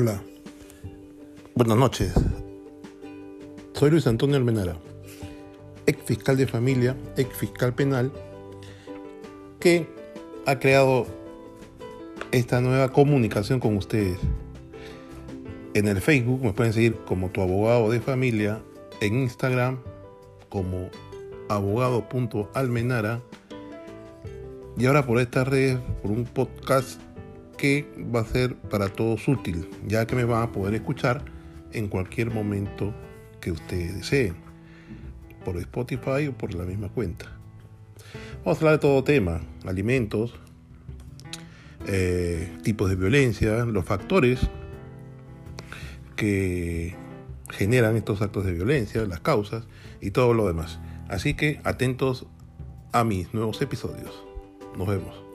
Hola, buenas noches. Soy Luis Antonio Almenara, ex fiscal de familia, ex fiscal penal, que ha creado esta nueva comunicación con ustedes. En el Facebook me pueden seguir como tu abogado de familia, en Instagram como abogado.almenara y ahora por esta red, por un podcast que va a ser para todos útil, ya que me van a poder escuchar en cualquier momento que ustedes deseen, por Spotify o por la misma cuenta. Vamos a hablar de todo tema, alimentos, eh, tipos de violencia, los factores que generan estos actos de violencia, las causas y todo lo demás. Así que atentos a mis nuevos episodios. Nos vemos.